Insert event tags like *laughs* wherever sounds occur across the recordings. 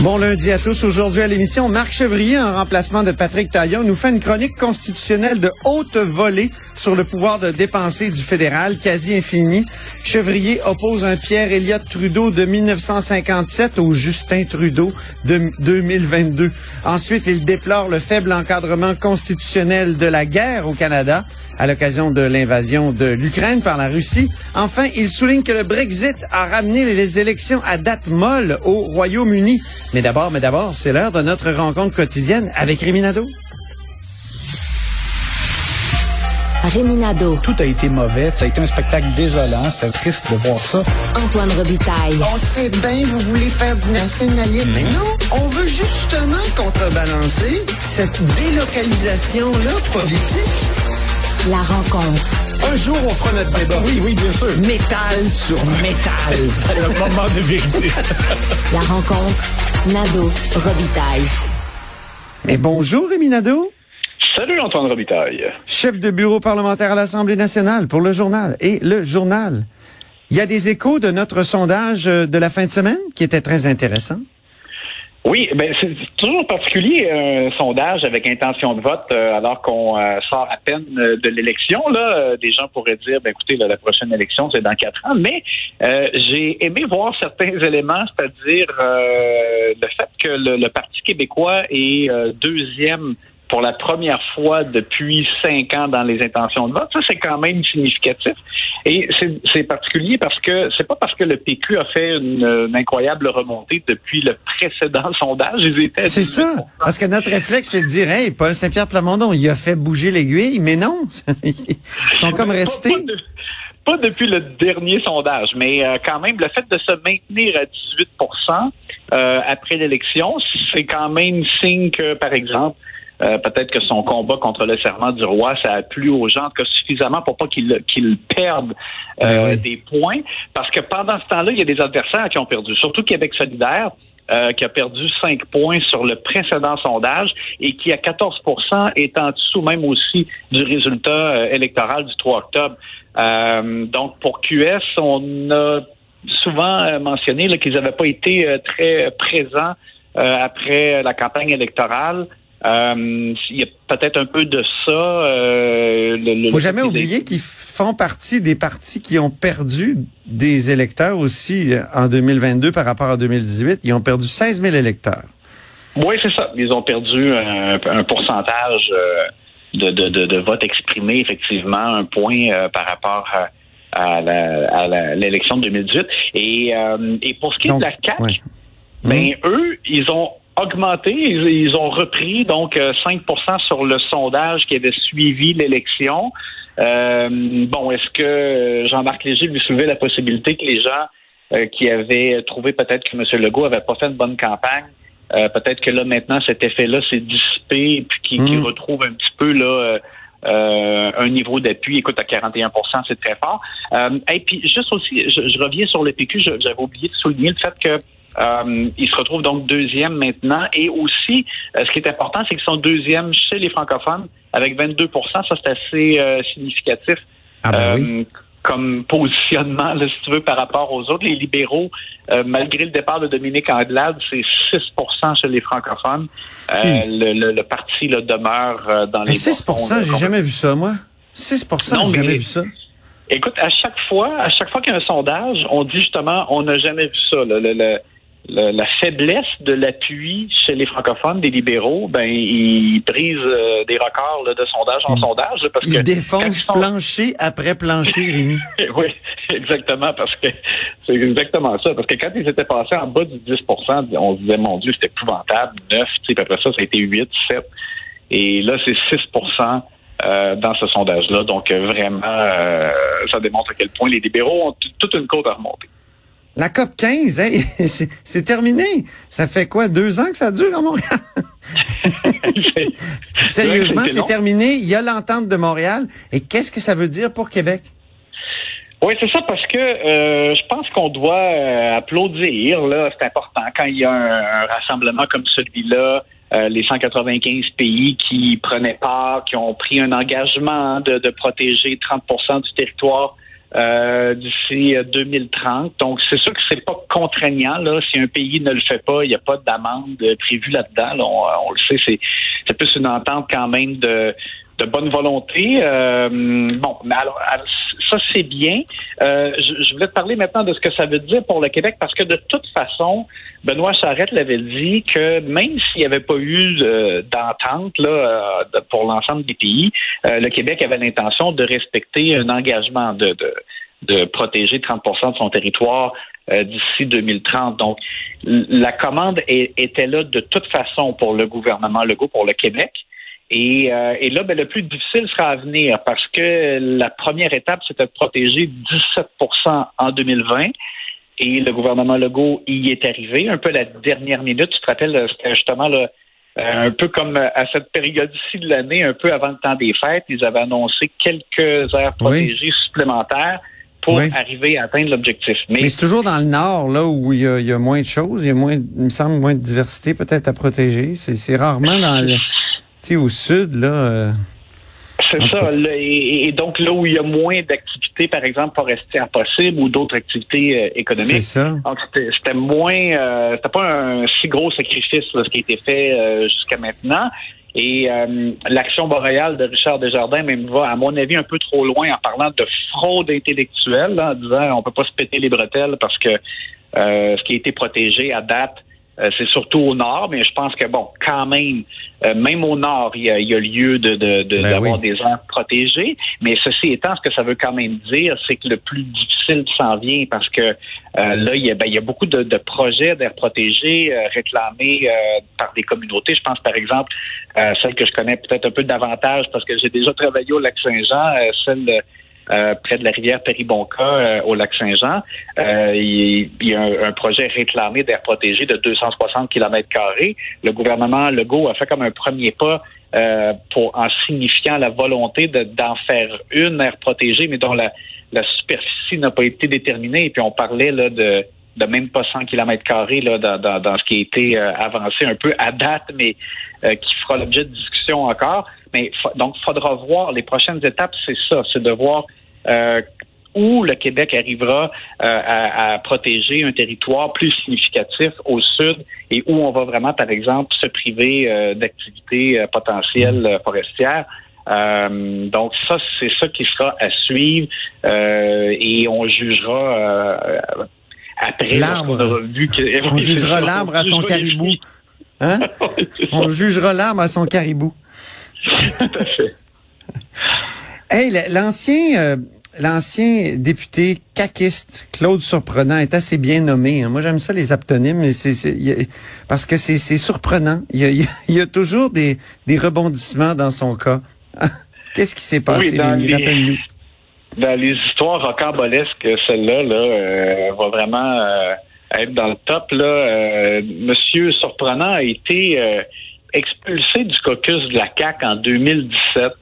Bon lundi à tous. Aujourd'hui à l'émission, Marc Chevrier, en remplacement de Patrick Taillon, nous fait une chronique constitutionnelle de haute volée sur le pouvoir de dépenser du fédéral, quasi infini. Chevrier oppose un Pierre Elliott Trudeau de 1957 au Justin Trudeau de 2022. Ensuite, il déplore le faible encadrement constitutionnel de la guerre au Canada à l'occasion de l'invasion de l'Ukraine par la Russie. Enfin, il souligne que le Brexit a ramené les élections à date molle au Royaume-Uni. Mais d'abord, mais d'abord, c'est l'heure de notre rencontre quotidienne avec Réminado. Réminado. Tout a été mauvais. Ça a été un spectacle désolant. C'était triste de voir ça. Antoine Robitaille. On sait bien, vous voulez faire du nationalisme. Mais non, on veut justement contrebalancer cette délocalisation-là politique. La rencontre. Un jour, on fera notre débat. Oui, oui, bien sûr. Métal sur métal. *laughs* C'est le moment de vérité. *laughs* La rencontre. Nado. Robitaille. Mais bonjour, Réminado. Salut Antoine Robitaille. Chef de bureau parlementaire à l'Assemblée nationale pour le journal. Et le journal. Il y a des échos de notre sondage euh, de la fin de semaine qui était très intéressant. Oui, ben c'est toujours particulier un sondage avec intention de vote euh, alors qu'on euh, sort à peine euh, de l'élection. Là, Euh, des gens pourraient dire, ben écoutez, là, la prochaine élection c'est dans quatre ans. Mais euh, j'ai aimé voir certains éléments, c'est-à-dire euh, le fait que le, le Parti québécois est euh, deuxième pour la première fois depuis cinq ans dans les intentions de vote. Ça, c'est quand même significatif. Et c'est- particulier parce que c'est pas parce que le PQ a fait une, une incroyable remontée depuis le précédent *laughs* sondage. Ils étaient C'est ça. 18%. Parce que notre réflexe, c'est de dire, hey, Paul Saint-Pierre Plamondon, il a fait bouger l'aiguille, mais non. *laughs* Ils sont comme Pas- restés. Pas, de- pas depuis le dernier sondage, mais euh, quand même, le fait de se maintenir à 18% euh, après l'élection, c'est quand même signe que, par exemple, euh, peut-être que son combat contre le serment du roi, ça a plu aux gens, en tout cas suffisamment pour pas qu'ils qu'ils perdent euh, Ben oui. des points, parce que pendant ce temps-là, il y a des adversaires qui ont perdu, surtout Québec solidaire. euh, qui a perdu 5 points sur le précédent sondage et qui, à 14% est en dessous même aussi du résultat euh, électoral du 3 octobre. Euh, donc, pour QS, on a souvent euh, mentionné qu'ils n'avaient pas été très présents euh, après la campagne électorale. Euh, il y a peut-être un peu de ça. Euh, le, Faut le- jamais oublier qu'ils font partie des partis qui ont perdu des électeurs aussi euh, en 2022 par rapport à 2018. Ils ont perdu 16 000 électeurs. Oui, c'est ça. Ils ont perdu un, un pourcentage euh, de, de, de, de vote exprimé, effectivement, un point euh, par rapport à, l'élection de 2018. Et, euh, et pour ce qui est Donc, de la CAQ, ouais. ben, eux, ils ont augmenté, ils, ils ont repris donc euh, 5% sur le sondage qui avait suivi l'élection. Euh, bon, est-ce que euh, Jean-Marc Léger lui soulevait la possibilité que les gens euh, qui avaient trouvé peut-être que M. Legault avait pas fait une bonne campagne, euh, peut-être que là maintenant cet effet-là s'est dissipé et puis qu'il qu'il Mm. retrouve un petit peu là euh, euh, un niveau d'appui. Écoute, à 41% c'est très fort. Euh, et puis juste aussi, je, je reviens sur le PQ, j'avais oublié de souligner le fait que euh, il se retrouve donc deuxième maintenant. Et aussi, euh, ce qui est important, c'est qu'ils sont deuxième chez les francophones avec 22% Ça, c'est assez euh, significatif. Ah ben Euh, oui. comme *laughs* positionnement, là, si tu veux, par rapport aux autres. Les libéraux, malgré le départ de Dominique Anglade, c'est 6% chez les francophones. Le, le- le parti là, demeure dans les Mais 6 bas-fonds, là, j'ai jamais vu ça, moi. 6 Non, j'ai mais- jamais vu ça. Écoute, à chaque fois, à chaque fois qu'il y a un sondage, on dit justement, on n'a jamais vu ça. là. Le- le- le- la faiblesse de l'appui chez les francophones, des libéraux, ben ils brisent euh, des records là, de sondage en Ils- sondage. là, parce que Ils défoncent ils sont- plancher après plancher, *laughs* Rémi. oui, exactement, parce que c'est exactement ça. Parce que quand ils étaient passés en bas du 10% on se disait, mon Dieu, c'est épouvantable, 9, tu sais, puis après ça, ça a été 8, 7. Et là, c'est 6% euh, dans ce sondage-là. Donc, euh, vraiment, euh, ça démontre à quel point les libéraux ont toute une côte à remonter. La COP 15, hey, *laughs* c'est terminé. Ça fait quoi, deux ans que ça dure à Montréal? *laughs* Sérieusement, c'est terminé. Il y a l'entente de Montréal. Et qu'est-ce que ça veut dire pour Québec? Oui, c'est ça, parce que euh, je pense qu'on doit euh, applaudir, là, c'est important, quand il y a un, un rassemblement comme celui-là, euh, les 195 pays qui prenaient part, qui ont pris un engagement de, de protéger 30% du territoire euh, d'ici 2030. Donc, c'est sûr que c'est pas contraignant. Là. Si un pays ne le fait pas, il n'y a pas d'amende prévue là-dedans. Là. On, on, le sait, c'est, c'est plus une entente quand même de de bonne volonté. Euh, bon, mais alors, ça c'est bien. Euh, je, voulais te parler maintenant de ce que ça veut dire pour le Québec parce que de toute façon, Benoît Charette l'avait dit que même s'il n'y avait pas eu euh, d'entente là euh, pour l'ensemble des pays, le Québec avait l'intention de respecter un engagement de, de, de protéger 30% de son territoire d'ici 2030. Donc, la commande était là de toute façon pour le gouvernement Legault, pour le Québec. Et, euh, et là, ben, le plus difficile sera à venir parce que la première étape, c'était de protéger 17% en 2020. Et le gouvernement Legault y est arrivé un peu la dernière minute. Tu te rappelles, c'était justement là, euh, un peu comme à cette période-ci de l'année, un peu avant le temps des fêtes, ils avaient annoncé quelques aires protégées oui. supplémentaires pour oui. arriver à atteindre l'objectif. Mais, Mais c'est toujours dans le nord, là, où il y, a, il y, a, moins de choses, il y a moins, il me semble, moins de diversité peut-être à protéger. C'est rarement dans le sais, au sud, là. Euh, c'est ça. Là, et, et, donc, là où il y a moins d'activités, par exemple, forestières possibles ou d'autres activités euh, économiques. C'est ça. Donc, c'était moins. Euh, c'était pas un si gros sacrifice, là, ce qui a été fait jusqu'à maintenant. Et euh, l'action boréale de Richard Desjardins même va, à mon avis, un peu trop loin en parlant de fraude intellectuelle, là, en disant on peut pas se péter les bretelles parce que euh, ce qui a été protégé à date, euh, c'est surtout au nord, mais je pense que bon, quand même, euh, même au nord, il y a, il y a lieu de, de, de ben d'avoir oui. des aires protégées. Mais ceci étant, ce que ça veut quand même dire, c'est que le plus difficile s'en vient parce que euh, là, il y, a, ben, il y a beaucoup de, de projets d'aires protégées réclamés par des communautés. Je pense par exemple celle que je connais peut-être un peu davantage parce que j'ai déjà travaillé au Lac-Saint-Jean, celle de euh, près de la rivière Péribonca euh, au lac Saint-Jean. Euh, il, y a un, un projet réclamé d'air protégé de 260 km. Le gouvernement Legault a fait comme un premier pas euh, pour en signifiant la volonté d'en faire une aire protégée, mais dont la, la superficie n'a pas été déterminée. Et puis on parlait là de de même pas 100 km carrés là, dans, dans, dans, ce qui a été euh, avancé un peu à date, mais euh, qui fera l'objet de discussion encore. Mais donc, il faudra voir les prochaines étapes, c'est ça, c'est de voir euh, où le Québec arrivera euh, à, à, protéger un territoire plus significatif au sud et où on va vraiment, par exemple, se priver euh, d'activités potentielles forestières. Euh, donc ça, c'est ça qui sera à suivre euh, et on jugera euh, après l'arbre. On *laughs* jugera l'arbre à son caribou. Hein? on jugera l'arbre à son caribou. Tout à fait. *laughs* hey, l'ancien l'ancien député caquiste Claude Surprenant est assez bien nommé. Hein. Moi, j'aime ça les aptonymes, mais c'est parce que c'est surprenant. *laughs* Il y, a, il y, a, toujours des, des rebondissements dans son cas. *laughs* Qu'est-ce qui s'est passé? Oui, les, dans les histoires rocambolesques, celle-là là, euh, va vraiment euh, être dans le top. Là. Euh, Monsieur Surprenant a été euh, expulsé du caucus de la CAQ en 2017.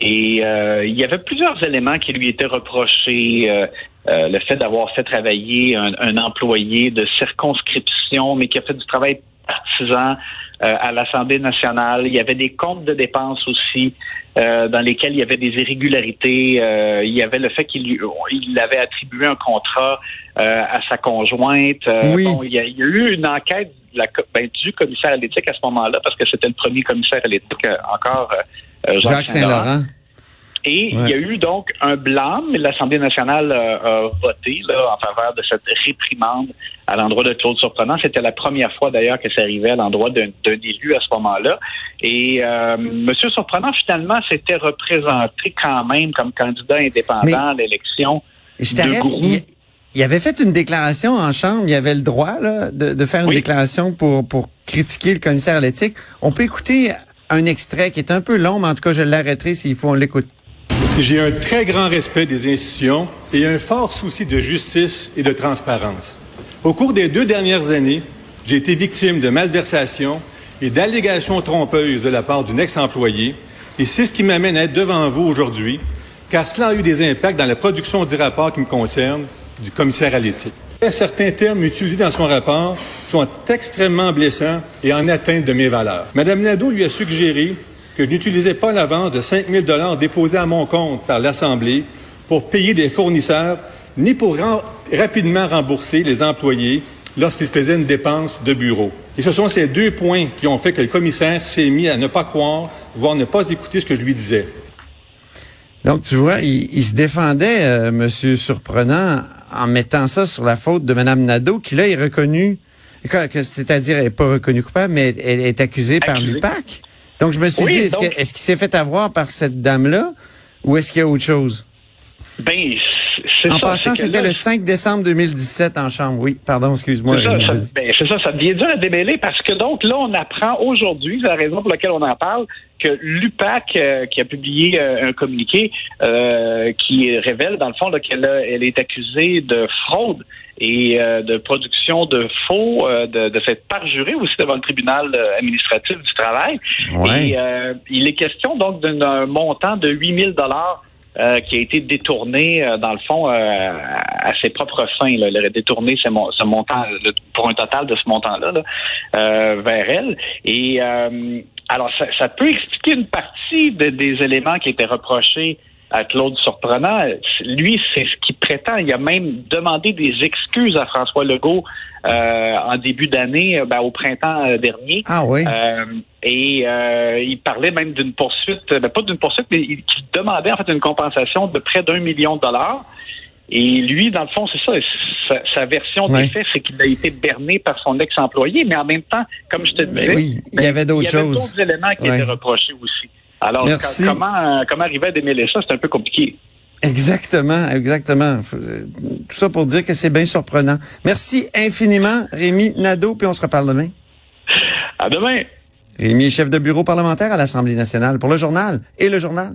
Et euh, il y avait plusieurs éléments qui lui étaient reprochés. Euh, euh, le fait d'avoir fait travailler un, un, employé de circonscription, mais qui a fait du travail partisan à l'Assemblée nationale. Il y avait des comptes de dépenses aussi dans lesquels il y avait des irrégularités. il y avait le fait qu'il il avait attribué un contrat à sa conjointe. Oui. Bon, il, y a, il y a eu une enquête la, ben, du commissaire à l'éthique à ce moment-là, parce que c'était le premier commissaire à l'éthique encore euh, Jacques, Jacques Saint-Laurent. Et ouais. il y a eu donc un blâme, mais l'Assemblée nationale euh, a voté là, en faveur de cette réprimande à l'endroit de Claude Surprenant. C'était la première fois d'ailleurs que ça arrivait à l'endroit d'un élu à ce moment-là. Et euh, M. Surprenant, finalement, s'était représenté quand même comme candidat indépendant à l'élection. Je t'arrête. Il, avait fait une déclaration en Chambre. Il avait le droit là, de, de faire une oui. déclaration pour, pour critiquer le commissaire à l'éthique. On peut écouter un extrait qui est un peu long, mais en tout cas, je l'arrêterai s'il faut, on l'écoute. J'ai un très grand respect des institutions et un fort souci de justice et de transparence. Au cours des deux dernières années, j'ai été victime de malversations et d'allégations trompeuses de la part d'une ex-employée, et c'est ce qui m'amène à être devant vous aujourd'hui car cela a eu des impacts dans la production du rapport qui me concerne du commissaire à l'éthique. Certains termes utilisés dans son rapport sont extrêmement blessants et en atteinte de mes valeurs. Madame Nadeau lui a suggéré que je n'utilisais pas l'avance de 5 000 dollars déposée à mon compte par l'Assemblée pour payer des fournisseurs, ni pour rapidement rembourser les employés lorsqu'ils faisaient une dépense de bureau. Et ce sont ces deux points qui ont fait que le commissaire s'est mis à ne pas croire, voire ne pas écouter ce que je lui disais. Donc, tu vois, il, se défendait, euh, Monsieur Surprenant, en mettant ça sur la faute de Mme Nadeau, qui là est reconnue, c'est-à-dire elle n'est pas reconnue coupable, mais elle est accusée, par l'UPAC. Donc, je me suis dit, est-ce qu'il s'est fait avoir par cette dame-là ou est-ce qu'il y a autre chose? Ben, en passant, c'était le 5 décembre 2017 en chambre. Oui, pardon, excuse-moi. C'est ça, ben, ça, ça devient dur à démêler parce que donc là, on apprend aujourd'hui, c'est la raison pour laquelle on en parle, l'UPAC, euh, qui a publié euh, un communiqué euh, qui révèle, dans le fond, qu'elle elle est accusée de fraude et de production de faux, de, de fait parjuré aussi devant le tribunal administratif du travail. Et il est question donc d'un montant de 8000 dollars euh, qui a été détourné, euh, dans le fond, euh, à ses propres fins. Là. Elle a détourné ce, montant, pour un total de ce montant-là, vers elle. Et alors, ça, peut expliquer une partie des éléments qui étaient reprochés à Claude Surprenant. Lui, c'est ce qu'il prétend. Il a même demandé des excuses à François Legault euh, en début d'année, ben, au printemps euh, dernier. Ah oui. Euh, et il parlait même d'une poursuite, ben, pas d'une poursuite, mais il, demandait en fait une compensation de près d'un million de dollars. Et lui, dans le fond, c'est ça. Sa, version des faits, c'est qu'il a été berné par son ex-employé, mais en même temps, comme je te ben disais, oui, il y avait d'autres choses. Il y avait d'autres éléments qui étaient reprochés aussi. Alors, comment, comment arriver à démêler ça, c'est un peu compliqué. Exactement, exactement. Tout ça pour dire que c'est bien surprenant. Merci infiniment, Rémi Nadeau, puis on se reparle demain. À demain. Rémi est chef de bureau parlementaire à l'Assemblée nationale pour le journal et le journal.